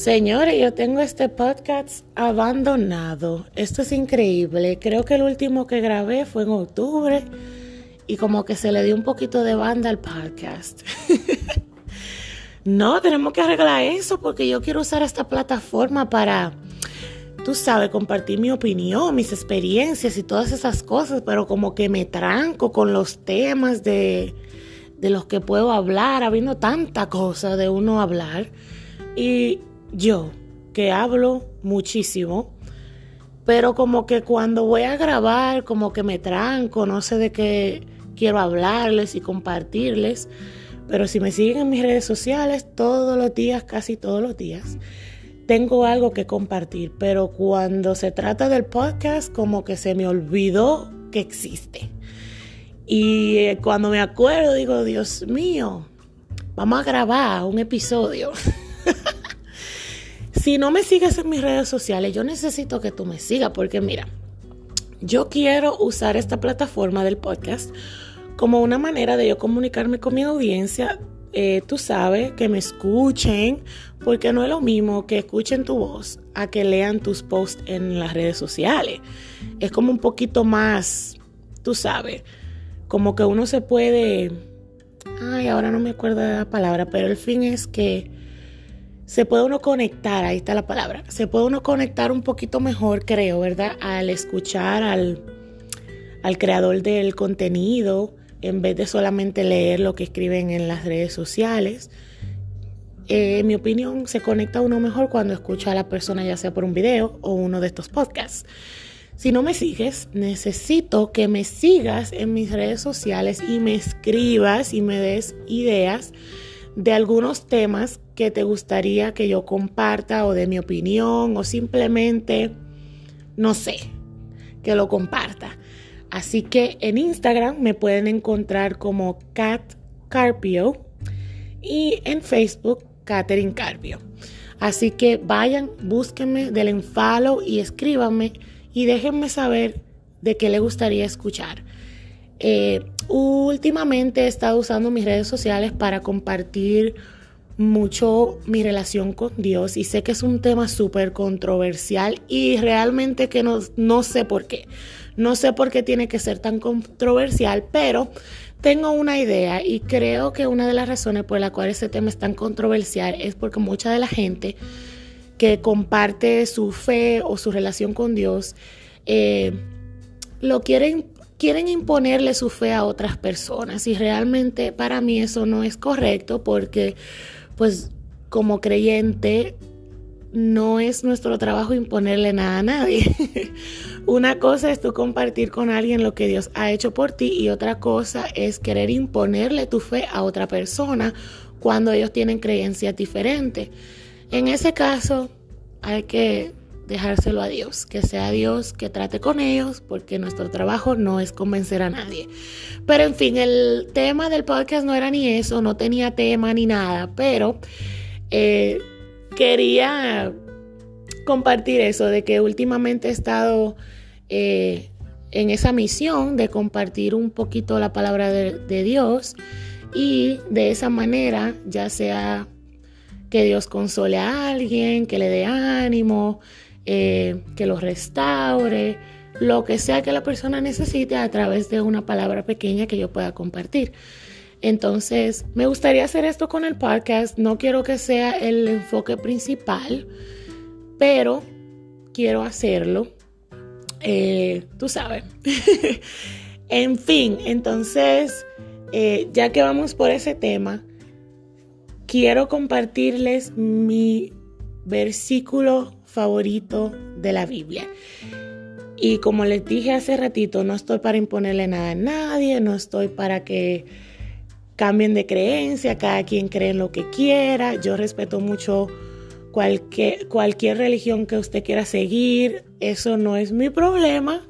Señores, yo tengo este podcast abandonado. Esto es increíble. Creo que el último que grabé fue en octubre y como que se le dio un poquito de banda al podcast. no, tenemos que arreglar eso porque yo quiero usar esta plataforma para, tú sabes, compartir mi opinión, mis experiencias y todas esas cosas, pero como que me tranco con los temas de, de los que puedo hablar, habiendo tanta cosa de uno hablar. Y yo, que hablo muchísimo, pero como que cuando voy a grabar, como que me tranco, no sé de qué quiero hablarles y compartirles. Pero si me siguen en mis redes sociales, todos los días, casi todos los días, tengo algo que compartir. Pero cuando se trata del podcast, como que se me olvidó que existe. Y eh, cuando me acuerdo, digo, Dios mío, vamos a grabar un episodio. Si no me sigues en mis redes sociales, yo necesito que tú me sigas porque mira, yo quiero usar esta plataforma del podcast como una manera de yo comunicarme con mi audiencia. Eh, tú sabes, que me escuchen, porque no es lo mismo que escuchen tu voz a que lean tus posts en las redes sociales. Es como un poquito más, tú sabes, como que uno se puede... Ay, ahora no me acuerdo de la palabra, pero el fin es que se puede uno conectar, ahí está la palabra, se puede uno conectar un poquito mejor, creo, ¿verdad? Al escuchar al, al creador del contenido, en vez de solamente leer lo que escriben en las redes sociales. Eh, en mi opinión, se conecta uno mejor cuando escucha a la persona, ya sea por un video o uno de estos podcasts. Si no me sigues, necesito que me sigas en mis redes sociales y me escribas y me des ideas de algunos temas que te gustaría que yo comparta o de mi opinión o simplemente, no sé, que lo comparta. Así que en Instagram me pueden encontrar como Cat Carpio y en Facebook Catherine Carpio. Así que vayan, búsquenme, denle follow y escríbanme y déjenme saber de qué le gustaría escuchar. Eh, últimamente he estado usando mis redes sociales para compartir mucho mi relación con Dios y sé que es un tema súper controversial y realmente que no, no sé por qué. No sé por qué tiene que ser tan controversial, pero tengo una idea y creo que una de las razones por la cual ese tema es tan controversial es porque mucha de la gente que comparte su fe o su relación con Dios eh, lo quieren quieren imponerle su fe a otras personas y realmente para mí eso no es correcto porque pues como creyente no es nuestro trabajo imponerle nada a nadie. Una cosa es tú compartir con alguien lo que Dios ha hecho por ti y otra cosa es querer imponerle tu fe a otra persona cuando ellos tienen creencias diferentes. En ese caso hay que dejárselo a Dios, que sea Dios que trate con ellos, porque nuestro trabajo no es convencer a nadie. Pero en fin, el tema del podcast no era ni eso, no tenía tema ni nada, pero eh, quería compartir eso, de que últimamente he estado eh, en esa misión de compartir un poquito la palabra de Dios y de esa manera, ya sea que Dios console a alguien, que le dé ánimo, eh, que lo restaure, lo que sea que la persona necesite a través de una palabra pequeña que yo pueda compartir. Entonces, me gustaría hacer esto con el podcast. No quiero que sea el enfoque principal, pero quiero hacerlo. Eh, tú sabes. en fin, entonces, eh, ya que vamos por ese tema, quiero compartirles mi versículo favorito de la Biblia. Y como les dije hace ratito, no estoy para imponerle nada a nadie, no estoy para que cambien de creencia, cada quien cree en lo que quiera. Yo respeto mucho cualquier, cualquier religión que usted quiera seguir, eso no es mi problema,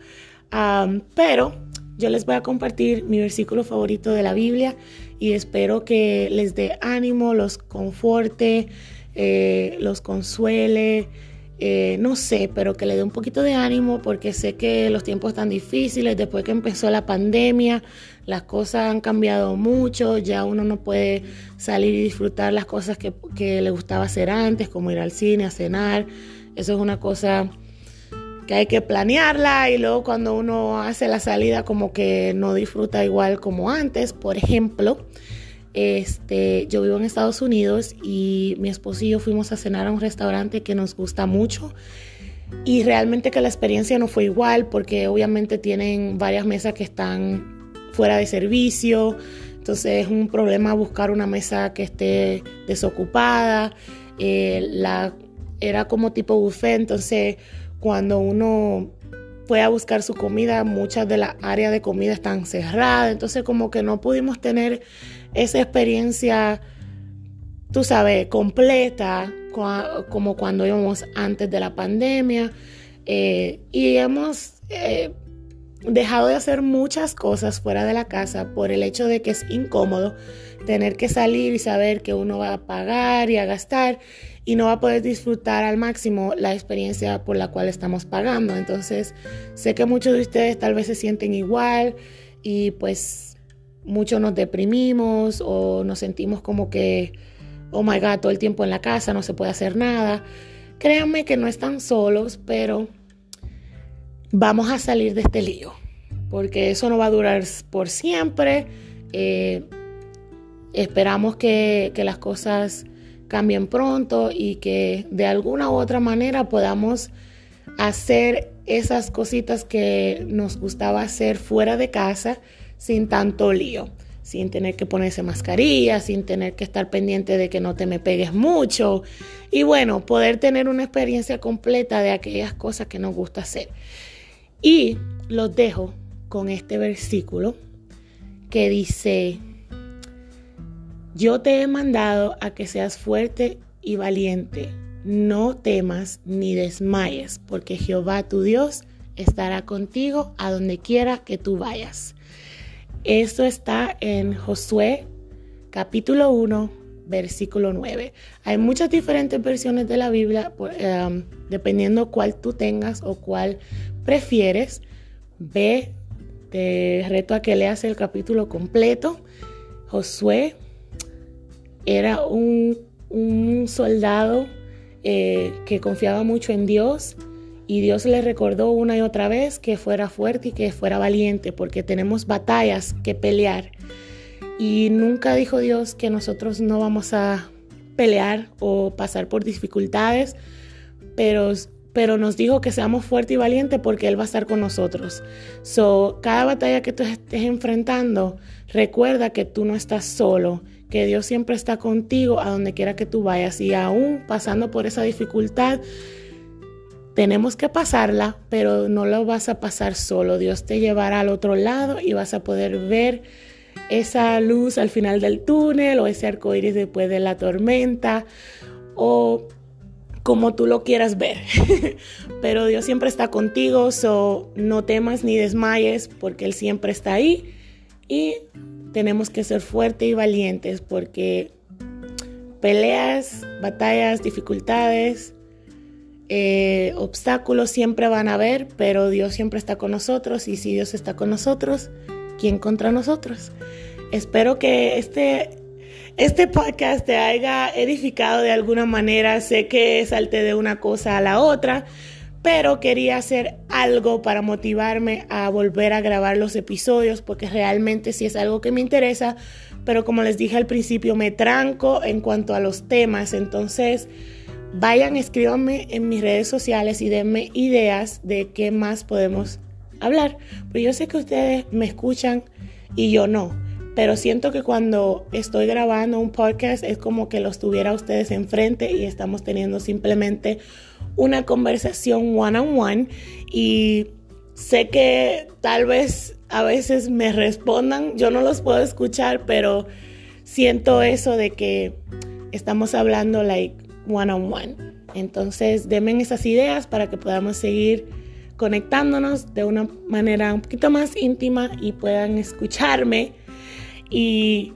pero yo les voy a compartir mi versículo favorito de la Biblia y espero que les dé ánimo, los conforte, eh, los consuele eh, no sé, pero que le dé un poquito de ánimo porque sé que los tiempos están difíciles. Después que empezó la pandemia, las cosas han cambiado mucho. Ya uno no puede salir y disfrutar las cosas que, que le gustaba hacer antes, como ir al cine, a cenar. Eso es una cosa que hay que planearla y luego cuando uno hace la salida como que no disfruta igual como antes. Por ejemplo, este, yo vivo en Estados Unidos y mi esposo y yo fuimos a cenar a un restaurante que nos gusta mucho. Y realmente que la experiencia no fue igual porque obviamente tienen varias mesas que están fuera de servicio, entonces es un problema buscar una mesa que esté desocupada, eh, era como tipo buffet, entonces cuando uno fue a buscar su comida, muchas de las áreas de comida están cerradas, entonces como que no pudimos tener esa experiencia, tú sabes, completa, como cuando íbamos antes de la pandemia. Eh, y hemos eh, dejado de hacer muchas cosas fuera de la casa por el hecho de que es incómodo tener que salir y saber que uno va a pagar y a gastar y no va a poder disfrutar al máximo la experiencia por la cual estamos pagando. Entonces, sé que muchos de ustedes tal vez se sienten igual y pues muchos nos deprimimos o nos sentimos como que, oh my god, todo el tiempo en la casa, no se puede hacer nada. Créanme que no están solos, pero vamos a salir de este lío, porque eso no va a durar por siempre. Eh, esperamos que, que las cosas cambien pronto y que de alguna u otra manera podamos hacer esas cositas que nos gustaba hacer fuera de casa sin tanto lío, sin tener que ponerse mascarilla, sin tener que estar pendiente de que no te me pegues mucho y bueno, poder tener una experiencia completa de aquellas cosas que nos gusta hacer. Y los dejo con este versículo que dice, yo te he mandado a que seas fuerte y valiente, no temas ni desmayes, porque Jehová tu Dios estará contigo a donde quiera que tú vayas. Esto está en Josué capítulo 1, versículo 9. Hay muchas diferentes versiones de la Biblia, em, dependiendo cuál tú tengas o cuál prefieres. Ve, te reto a que leas el capítulo completo. Josué era un, soldado eh, que confiaba mucho en Dios y Dios le recordó una y otra vez que fuera fuerte y que fuera valiente, porque tenemos batallas que pelear. Y nunca dijo Dios que nosotros no vamos a pelear o pasar por dificultades, pero, pero nos dijo que seamos fuertes y valientes porque Él va a estar con nosotros. So, cada batalla que tú estés enfrentando, recuerda que tú no estás solo, que Dios siempre está contigo a donde quiera que tú vayas y aún pasando por esa dificultad, tenemos que pasarla, pero no lo vas a pasar solo. Dios te llevará al otro lado y vas a poder ver esa luz al final del túnel o ese arco iris después de la tormenta o como tú lo quieras ver. pero Dios siempre está contigo, so no temas ni desmayes porque Él siempre está ahí y tenemos que ser fuertes y valientes porque peleas, batallas, dificultades, eh, obstáculos siempre van a haber, pero Dios siempre está con nosotros y si Dios está con nosotros, ¿quién contra nosotros? Espero que este, este podcast te haya edificado de alguna manera. Sé que salte de una cosa a la otra, pero quería hacer algo para motivarme a volver a grabar los episodios porque realmente sí es algo que me interesa, pero como les dije al principio, me tranco en cuanto a los temas, entonces vayan, escríbanme en mis redes sociales y denme ideas de qué más podemos hablar. Porque yo sé que ustedes me escuchan y yo no. Pero siento que cuando estoy grabando un podcast es como que los tuviera ustedes enfrente y estamos teniendo simplemente una conversación one on one. Y sé que tal vez a veces me respondan, yo no los puedo escuchar, pero siento eso de que estamos hablando like one on one. Entonces, denme esas ideas para que podamos seguir conectándonos de una manera un poquito más íntima y puedan escucharme. Y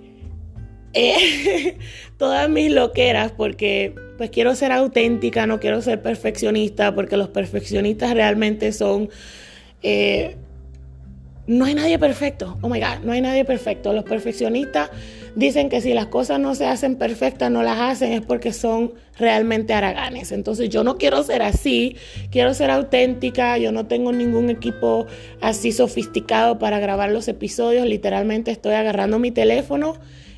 eh, todas mis loqueras porque pues quiero ser auténtica, no quiero ser perfeccionista porque los perfeccionistas realmente son... Eh, no hay nadie perfecto, oh my God, no hay nadie perfecto. Los perfeccionistas dicen que si las cosas no se hacen perfectas, no las hacen, es porque son realmente haraganes. Entonces yo no quiero ser así, quiero ser auténtica, yo no tengo ningún equipo así sofisticado para grabar los episodios, literalmente estoy agarrando mi teléfono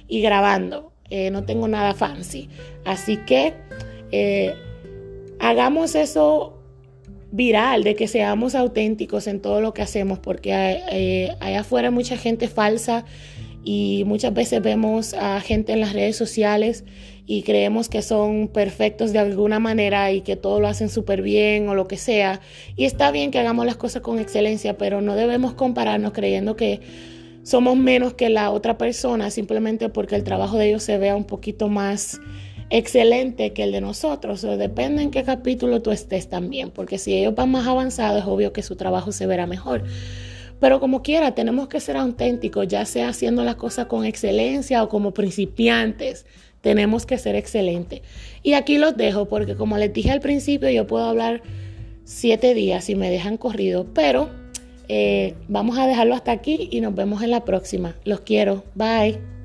y grabando, eh, no tengo nada fancy. Así que eh, hagamos eso viral, de que seamos auténticos en todo lo que hacemos, porque eh, afuera mucha gente falsa y muchas veces vemos a gente en las redes sociales y creemos que son perfectos de alguna manera y que todo lo hacen súper bien o lo que sea. Y está bien que hagamos las cosas con excelencia, pero no debemos compararnos creyendo que somos menos que la otra persona simplemente porque el trabajo de ellos se vea un poquito más excelente que el de nosotros. O depende en qué capítulo tú estés también, porque si ellos van más avanzados es obvio que su trabajo se verá mejor. Pero como quiera, tenemos que ser auténticos, ya sea haciendo las cosas con excelencia o como principiantes. Tenemos que ser excelentes. Y aquí los dejo porque como les dije al principio, yo puedo hablar siete días y me dejan corrido, pero eh, vamos a dejarlo hasta aquí y nos vemos en la próxima. Los quiero. Bye.